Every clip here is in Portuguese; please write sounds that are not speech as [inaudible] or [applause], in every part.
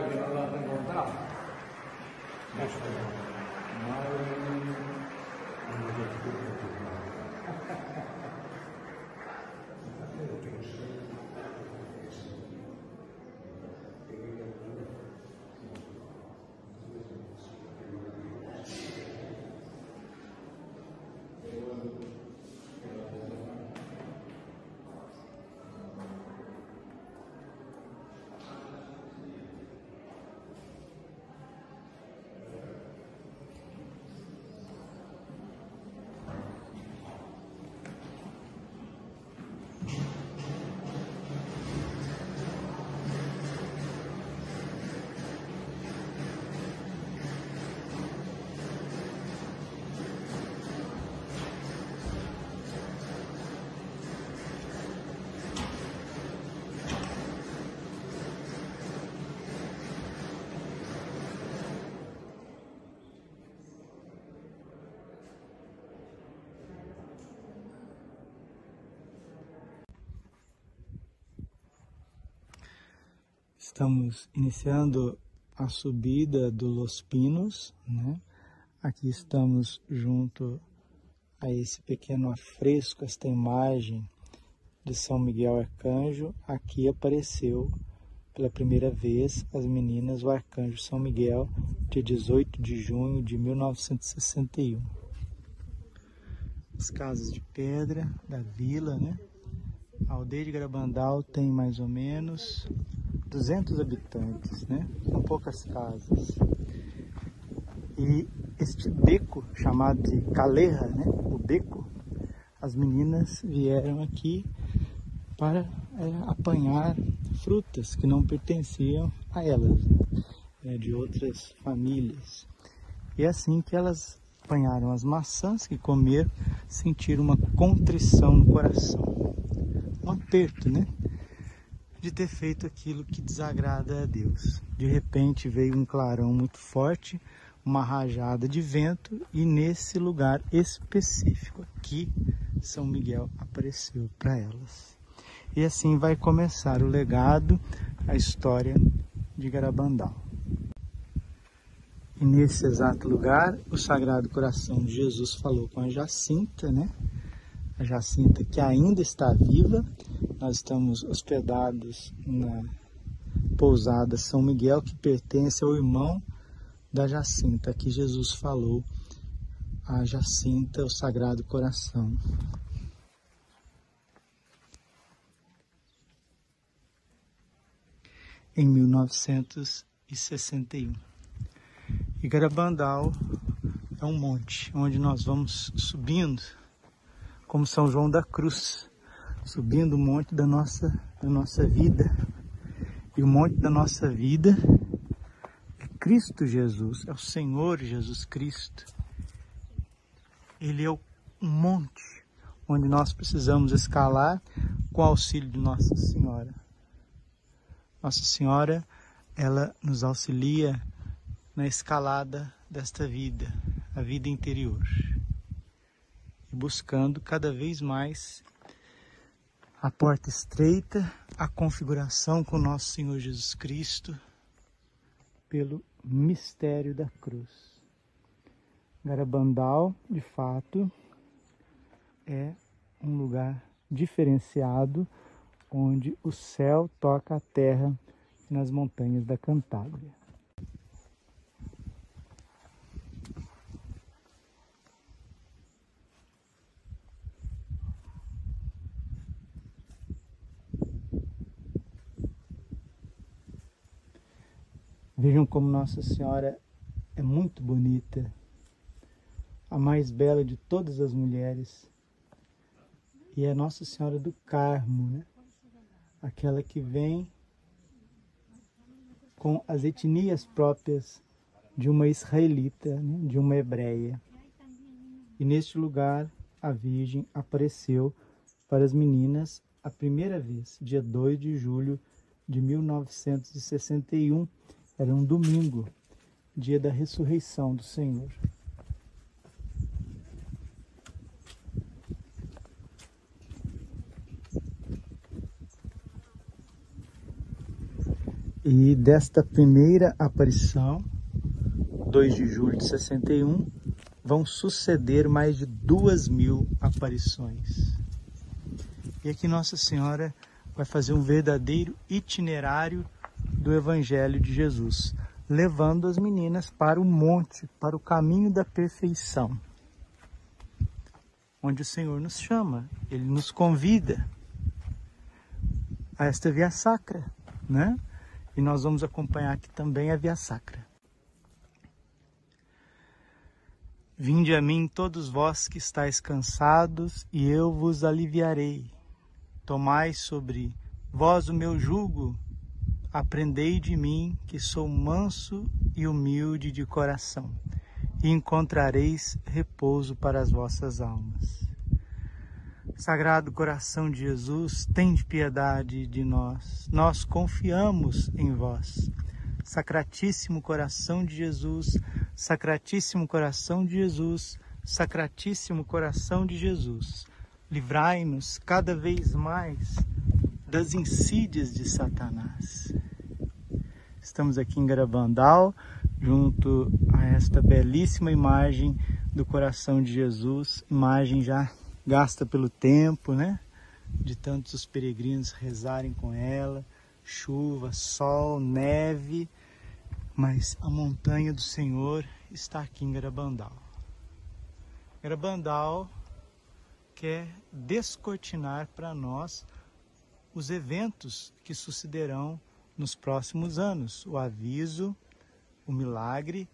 lugar que nós vamos encontrar? Estamos iniciando a subida do Los Pinos, né? Aqui estamos junto a esse pequeno afresco, esta imagem de São Miguel Arcanjo. Aqui apareceu pela primeira vez as meninas o Arcanjo São Miguel, dia 18 de junho de 1961. As casas de pedra da vila, né? A aldeia de Garabandal tem mais ou menos 200 habitantes, né? São poucas casas. E este beco, chamado de Caleja, né? O beco, as meninas vieram aqui para é, apanhar frutas que não pertenciam a elas, né? de outras famílias. E assim que elas apanharam as maçãs que comeram, sentiram uma contrição no coração, um aperto, né? De ter feito aquilo que desagrada a Deus. De repente veio um clarão muito forte, uma rajada de vento e nesse lugar específico aqui São Miguel apareceu para elas. E assim vai começar o legado, a história de Garabandal. E nesse exato lugar, o Sagrado Coração de Jesus falou com a Jacinta, né? A Jacinta que ainda está viva nós estamos hospedados na pousada São Miguel, que pertence ao irmão da Jacinta, que Jesus falou a Jacinta, o Sagrado Coração. Em 1961. E Garabandal é um monte onde nós vamos subindo, como São João da Cruz subindo o monte da nossa, da nossa vida. E o monte da nossa vida é Cristo Jesus, é o Senhor Jesus Cristo. Ele é um monte onde nós precisamos escalar com o auxílio de Nossa Senhora. Nossa Senhora, ela nos auxilia na escalada desta vida, a vida interior. E buscando cada vez mais a porta estreita, a configuração com nosso Senhor Jesus Cristo pelo mistério da cruz. Garabandal, de fato, é um lugar diferenciado onde o céu toca a terra nas montanhas da Cantábria. Vejam como Nossa Senhora é muito bonita, a mais bela de todas as mulheres. E é Nossa Senhora do Carmo, né? aquela que vem com as etnias próprias de uma israelita, né? de uma hebreia. E neste lugar a Virgem apareceu para as meninas a primeira vez, dia 2 de julho de 1961, era um domingo, dia da ressurreição do Senhor. E desta primeira aparição, 2 de julho de 61, vão suceder mais de duas mil aparições. E aqui Nossa Senhora vai fazer um verdadeiro itinerário do Evangelho de Jesus, levando as meninas para o monte, para o caminho da perfeição, onde o Senhor nos chama, Ele nos convida a esta via sacra, né? E nós vamos acompanhar aqui também a via sacra. Vinde a mim todos vós que estáis cansados, e eu vos aliviarei. Tomai sobre vós o meu jugo, aprendei de mim, que sou manso e humilde de coração, e encontrareis repouso para as vossas almas. Sagrado coração de Jesus, tende piedade de nós. Nós confiamos em vós. Sacratíssimo coração de Jesus, Sacratíssimo coração de Jesus, Sacratíssimo coração de Jesus livrai-nos cada vez mais das insídias de Satanás. Estamos aqui em Garabandal, junto a esta belíssima imagem do coração de Jesus, imagem já gasta pelo tempo, né? De tantos os peregrinos rezarem com ela, chuva, sol, neve, mas a montanha do Senhor está aqui em Garabandal. Garabandal quer descortinar para nós os eventos que sucederão nos próximos anos, o aviso, o milagre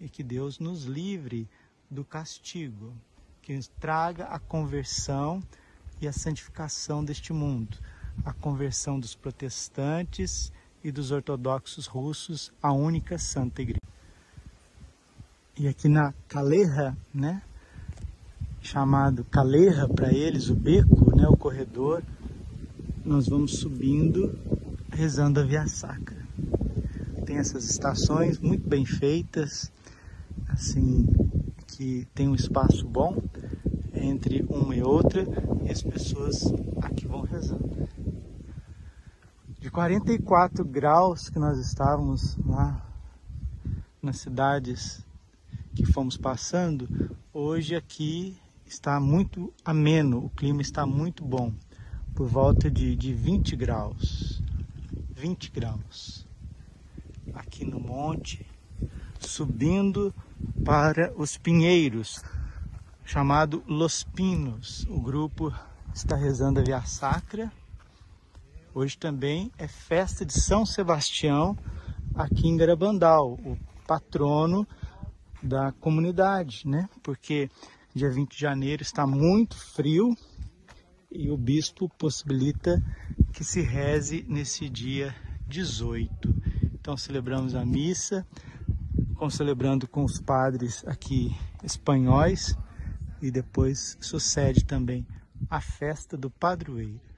e que Deus nos livre do castigo, que traga a conversão e a santificação deste mundo, a conversão dos protestantes e dos ortodoxos russos à única santa igreja. E aqui na Caleja, né, chamado Caleja para eles, o beco, né, o corredor, nós vamos subindo rezando a Via Sacra. Tem essas estações muito bem feitas, assim, que tem um espaço bom entre uma e outra, e as pessoas aqui vão rezando. De 44 graus que nós estávamos lá nas cidades que fomos passando, hoje aqui está muito ameno, o clima está muito bom, por volta de, de 20 graus. 20 graus. Aqui no monte, subindo para os pinheiros, chamado Los Pinos. O grupo está rezando a Via Sacra. Hoje também é festa de São Sebastião aqui em Garabandal, o patrono da comunidade, né? Porque dia 20 de janeiro está muito frio e o bispo possibilita que se reze nesse dia 18. Então celebramos a missa, celebrando com os padres aqui espanhóis e depois sucede também a festa do padroeiro.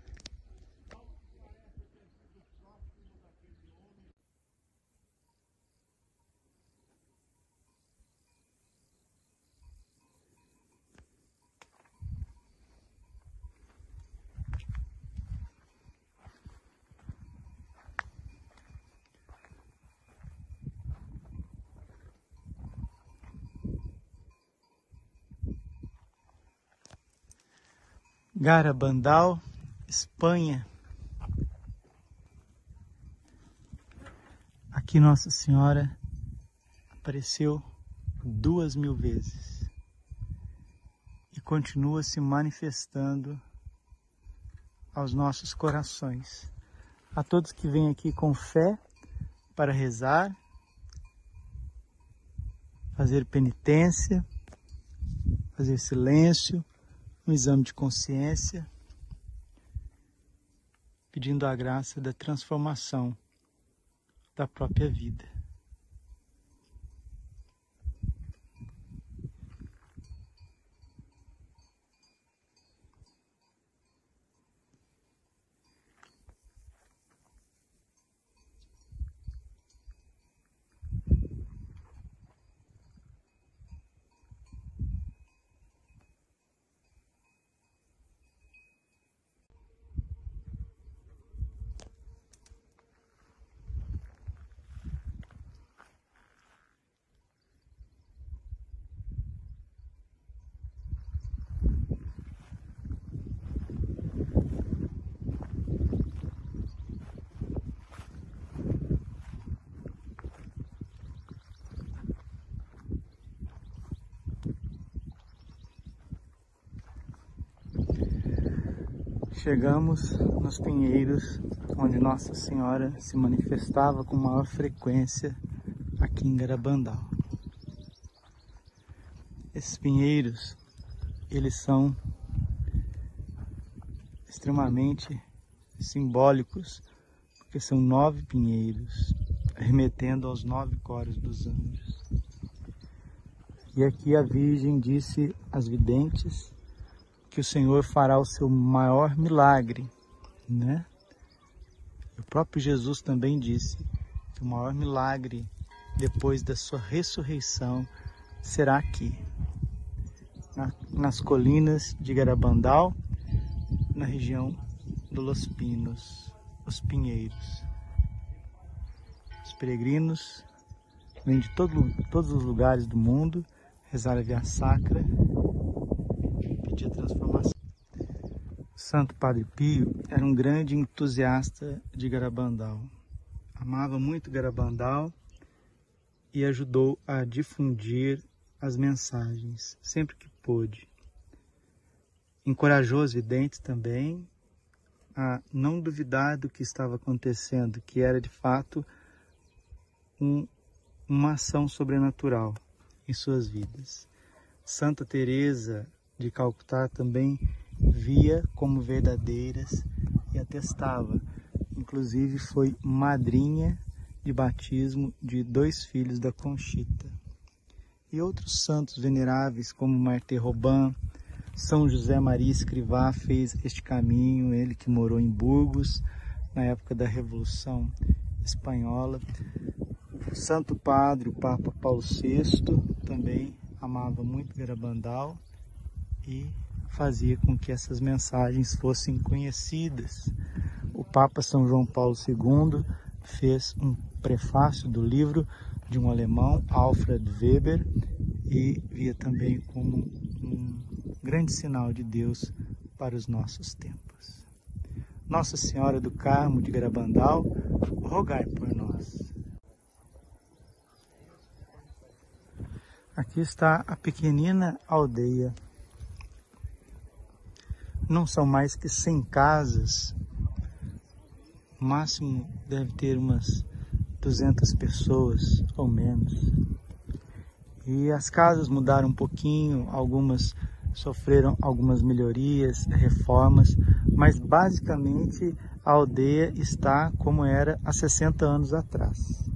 Garabandal, Espanha. Aqui Nossa Senhora apareceu duas mil vezes e continua se manifestando aos nossos corações. A todos que vêm aqui com fé para rezar, fazer penitência, fazer silêncio um exame de consciência, pedindo a graça da transformação da própria vida. Chegamos nos Pinheiros, onde Nossa Senhora se manifestava com maior frequência aqui em Garabandal. Esses pinheiros, eles são extremamente simbólicos, porque são nove pinheiros, remetendo aos nove coros dos anjos. E aqui a Virgem disse às videntes que o Senhor fará o seu maior milagre, né? O próprio Jesus também disse que o maior milagre depois da sua ressurreição será aqui, na, nas colinas de Garabandal, na região do Los Pinos, os Pinheiros. Os peregrinos vêm de todo, todos os lugares do mundo rezar a via sacra transformação. Santo Padre Pio era um grande entusiasta de Garabandal. Amava muito Garabandal e ajudou a difundir as mensagens sempre que pôde. Encorajou os videntes também a não duvidar do que estava acontecendo, que era de fato um, uma ação sobrenatural em suas vidas. Santa Teresa de Calcutá também via como verdadeiras e atestava. Inclusive foi madrinha de batismo de dois filhos da Conchita. E outros santos veneráveis como Marte Robin, São José Maria Escrivá fez este caminho, ele que morou em Burgos na época da Revolução Espanhola. O Santo Padre, o Papa Paulo VI, também amava muito Garabandal e fazia com que essas mensagens fossem conhecidas. O Papa São João Paulo II fez um prefácio do livro de um alemão, Alfred Weber, e via também como um grande sinal de Deus para os nossos tempos. Nossa Senhora do Carmo de Garabandal, rogai por nós. Aqui está a pequenina aldeia. Não são mais que 100 casas. O máximo deve ter umas 200 pessoas ou menos. E as casas mudaram um pouquinho, algumas sofreram algumas melhorias, reformas, mas basicamente a aldeia está como era há 60 anos atrás.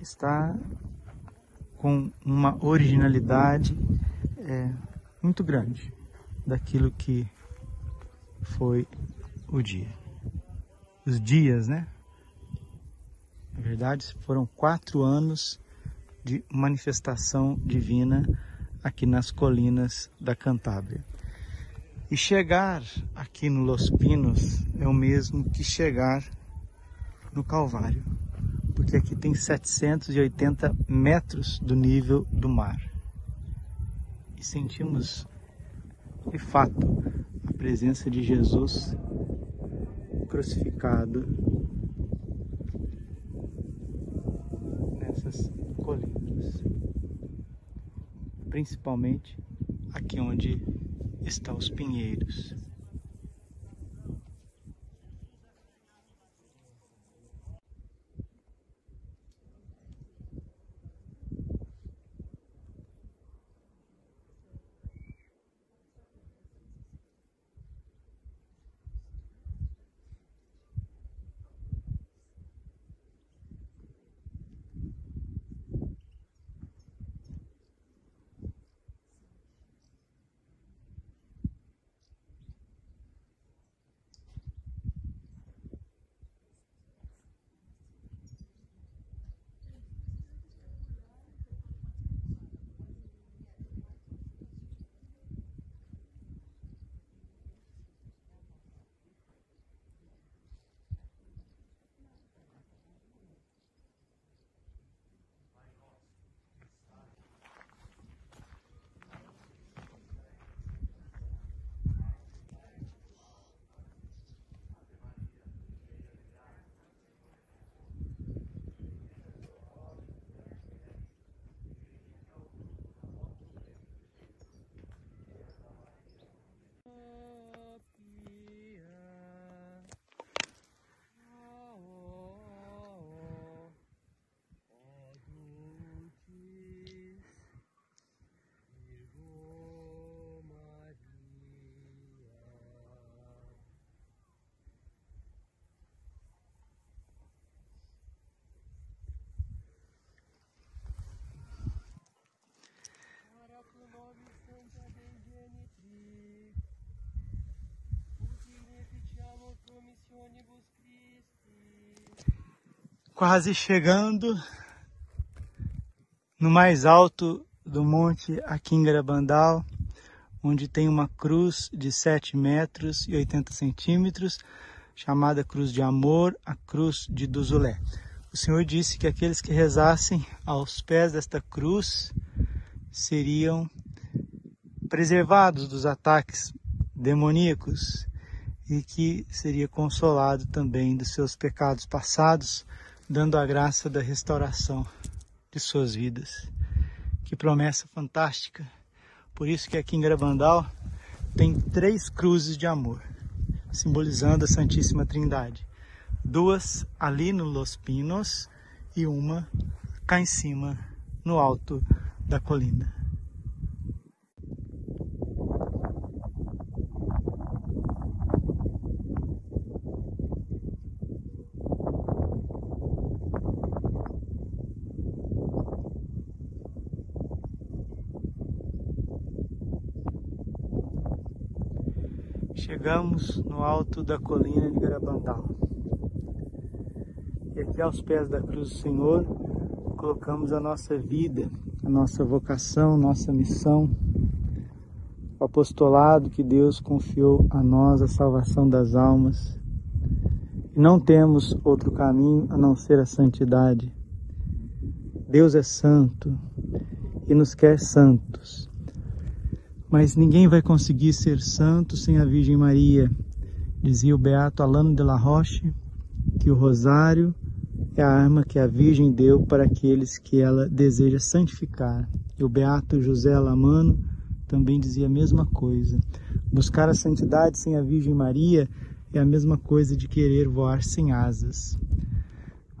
Está com uma originalidade é, muito grande daquilo que foi o dia. Os dias, né? Na verdade, foram quatro anos de manifestação divina aqui nas colinas da Cantábria. E chegar aqui no Los Pinos é o mesmo que chegar no Calvário porque aqui tem 780 metros do nível do mar. E sentimos, de fato, presença de Jesus crucificado nessas colinas. Principalmente aqui onde estão os pinheiros. Quase chegando no mais alto do monte aqui em Garabandal, onde tem uma cruz de 7 metros e 80 centímetros, chamada Cruz de Amor, a Cruz de Duzulé. O Senhor disse que aqueles que rezassem aos pés desta cruz seriam preservados dos ataques demoníacos e que seria consolado também dos seus pecados passados, dando a graça da restauração de suas vidas. Que promessa fantástica! Por isso que aqui em Gravandal tem três cruzes de amor, simbolizando a Santíssima Trindade duas ali no Los Pinos e uma cá em cima no alto da colina. Chegamos no alto da colina de Garabandal. E aqui aos pés da cruz do Senhor, colocamos a nossa vida, a nossa vocação, nossa missão, o apostolado que Deus confiou a nós, a salvação das almas. E não temos outro caminho a não ser a santidade. Deus é santo e nos quer santos. Mas ninguém vai conseguir ser santo sem a Virgem Maria, dizia o beato Alano de la Roche, que o rosário é a arma que a Virgem deu para aqueles que ela deseja santificar. E o beato José Lamano também dizia a mesma coisa. Buscar a santidade sem a Virgem Maria é a mesma coisa de querer voar sem asas.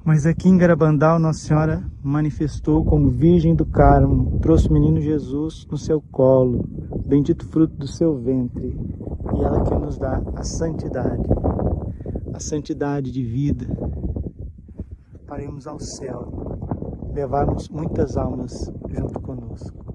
Mas aqui em Garabandal, Nossa Senhora manifestou como Virgem do Carmo, trouxe o menino Jesus no seu colo, bendito fruto do seu ventre, e ela que nos dá a santidade, a santidade de vida, para irmos ao céu, levarmos muitas almas junto conosco.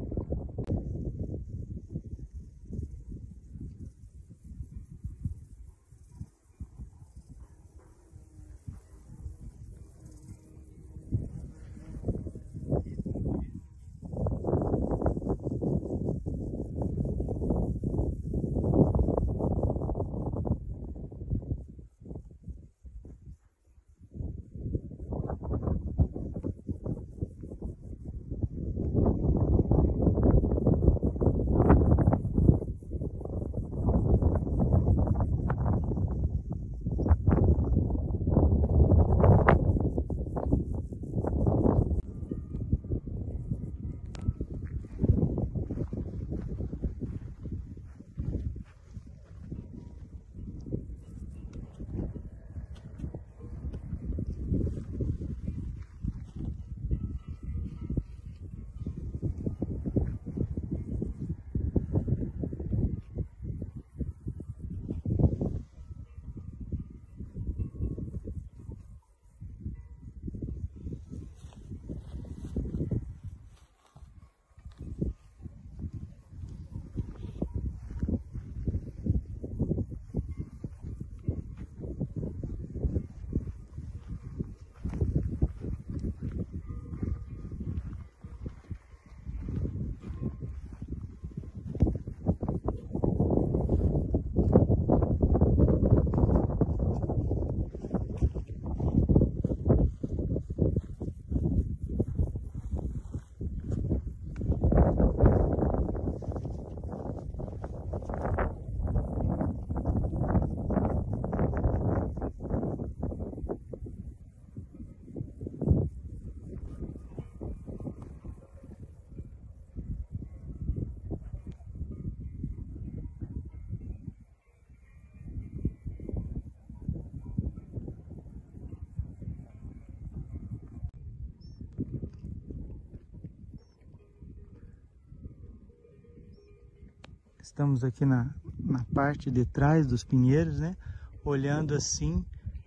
Estamos aqui na, na parte de trás dos pinheiros, né? Olhando assim,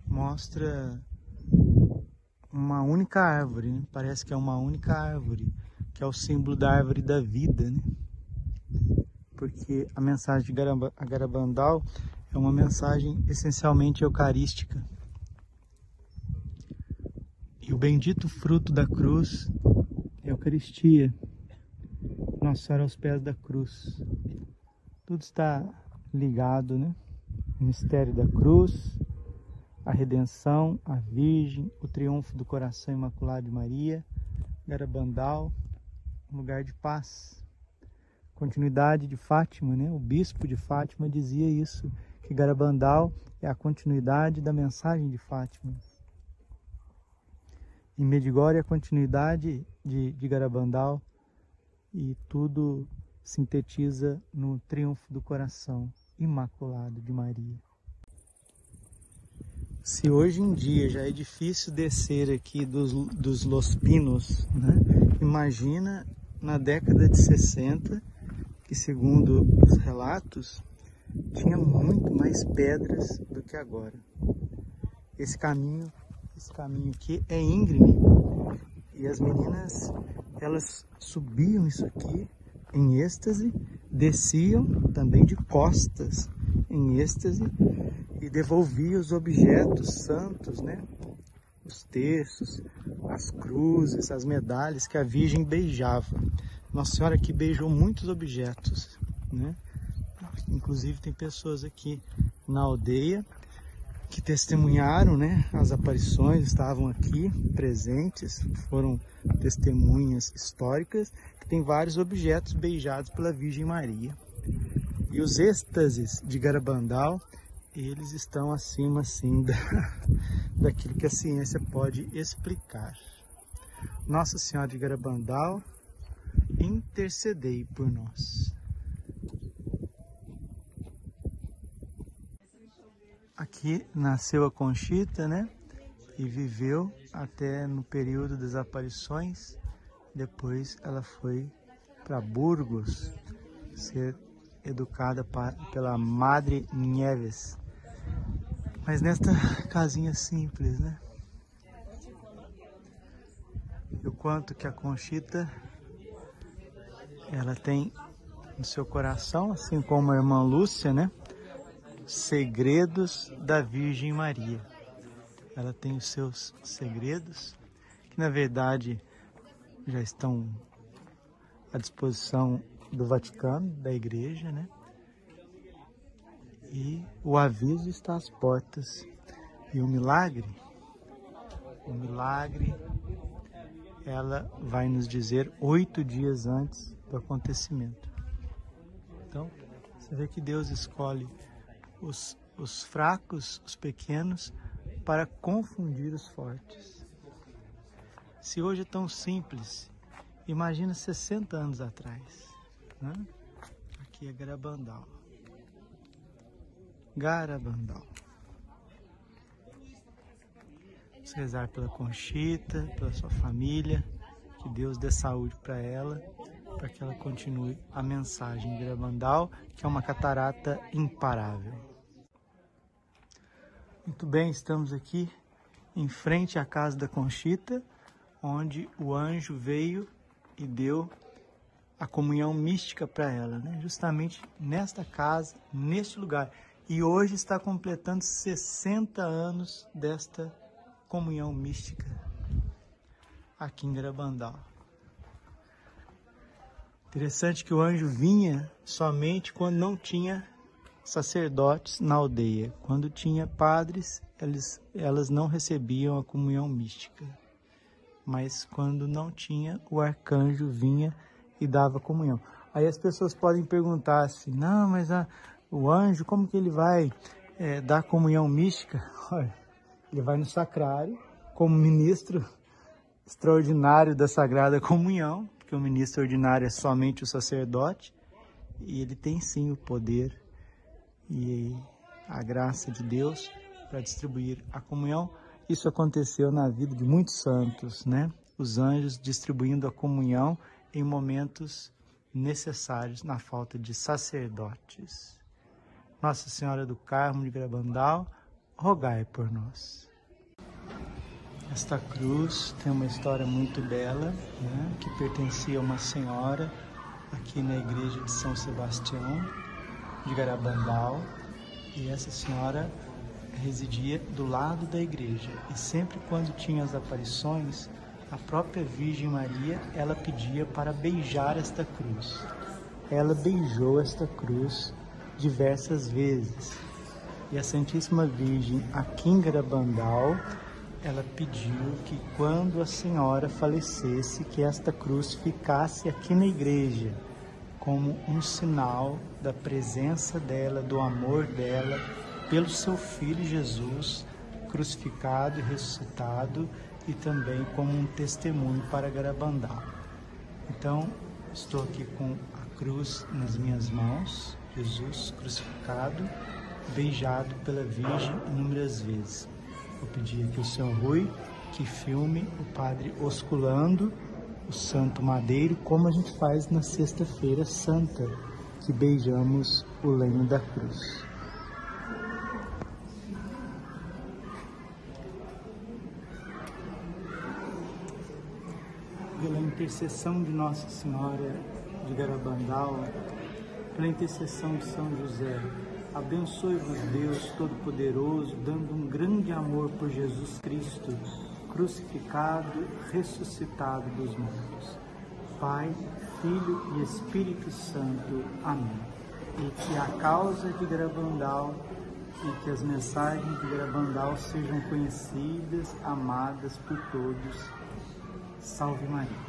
mostra uma única árvore, né? Parece que é uma única árvore, que é o símbolo da árvore da vida, né? Porque a mensagem de Garabandal é uma mensagem essencialmente eucarística. E o bendito fruto da cruz é a Eucaristia. Nossa Senhora aos pés da cruz. Tudo está ligado, né? O mistério da cruz, a redenção, a Virgem, o triunfo do coração imaculado de Maria, Garabandal, um lugar de paz. Continuidade de Fátima, né? O bispo de Fátima dizia isso, que Garabandal é a continuidade da mensagem de Fátima. Em Medjugorje, a continuidade de, de Garabandal e tudo sintetiza no triunfo do coração imaculado de Maria. Se hoje em dia já é difícil descer aqui dos, dos Los Pinos, né? imagina na década de 60, que segundo os relatos, tinha muito mais pedras do que agora. Esse caminho, esse caminho aqui é íngreme e as meninas elas subiam isso aqui em êxtase, desciam também de costas em êxtase e devolviam os objetos santos, né? Os terços, as cruzes, as medalhas que a Virgem beijava. Nossa Senhora aqui beijou muitos objetos, né? Inclusive tem pessoas aqui na aldeia que testemunharam né, as aparições, estavam aqui presentes, foram testemunhas históricas, que tem vários objetos beijados pela Virgem Maria. E os êxtases de Garabandal, eles estão acima assim [laughs] da, daquilo que a ciência pode explicar. Nossa Senhora de Garabandal, intercedei por nós. Aqui nasceu a Conchita, né? E viveu até no período das aparições. Depois ela foi para Burgos ser educada pela Madre Nieves. Mas nesta casinha simples, né? E o quanto que a Conchita ela tem no seu coração, assim como a irmã Lúcia, né? Segredos da Virgem Maria. Ela tem os seus segredos, que na verdade já estão à disposição do Vaticano, da Igreja, né? E o aviso está às portas. E o milagre, o milagre, ela vai nos dizer oito dias antes do acontecimento. Então, você vê que Deus escolhe os, os fracos, os pequenos, para confundir os fortes. Se hoje é tão simples, imagina 60 anos atrás. Né? Aqui é Garabandal. Garabandal. Vamos rezar pela Conchita, pela sua família, que Deus dê saúde para ela para que ela continue a mensagem de Gravandal, que é uma catarata imparável. Muito bem, estamos aqui em frente à casa da Conchita, onde o anjo veio e deu a comunhão mística para ela, né? justamente nesta casa, neste lugar. E hoje está completando 60 anos desta comunhão mística aqui em Garabandal. Interessante que o anjo vinha somente quando não tinha sacerdotes na aldeia. Quando tinha padres, eles, elas não recebiam a comunhão mística. Mas quando não tinha, o arcanjo vinha e dava comunhão. Aí as pessoas podem perguntar assim, não, mas a, o anjo, como que ele vai é, dar comunhão mística? [laughs] Olha, ele vai no sacrário como ministro extraordinário da Sagrada Comunhão, porque o ministro ordinário é somente o sacerdote, e ele tem sim o poder e a graça de Deus para distribuir a comunhão. Isso aconteceu na vida de muitos santos, né? Os anjos distribuindo a comunhão em momentos necessários na falta de sacerdotes. Nossa Senhora do Carmo de Grabandal, rogai por nós. Esta cruz tem uma história muito bela, né, que pertencia a uma senhora aqui na igreja de São Sebastião de Garabandal. E essa senhora residia do lado da igreja e sempre quando tinha as aparições, a própria Virgem Maria, ela pedia para beijar esta cruz. Ela beijou esta cruz diversas vezes. E a Santíssima Virgem, em Garabandal, ela pediu que quando a senhora falecesse, que esta cruz ficasse aqui na igreja, como um sinal da presença dela, do amor dela pelo seu filho Jesus, crucificado e ressuscitado, e também como um testemunho para Garabandal. Então, estou aqui com a cruz nas minhas mãos, Jesus crucificado, beijado pela Virgem inúmeras vezes. Vou pedir aqui o senhor Rui que filme o padre osculando o santo madeiro, como a gente faz na sexta-feira santa, que beijamos o lenho da cruz. Pela intercessão de Nossa Senhora de Garabandal, pela intercessão de São José, Abençoe-vos Deus Todo-Poderoso, dando um grande amor por Jesus Cristo, crucificado, ressuscitado dos mortos. Pai, Filho e Espírito Santo. Amém. E que a causa de Gravandal e que as mensagens de Gravandal sejam conhecidas, amadas por todos. Salve Maria.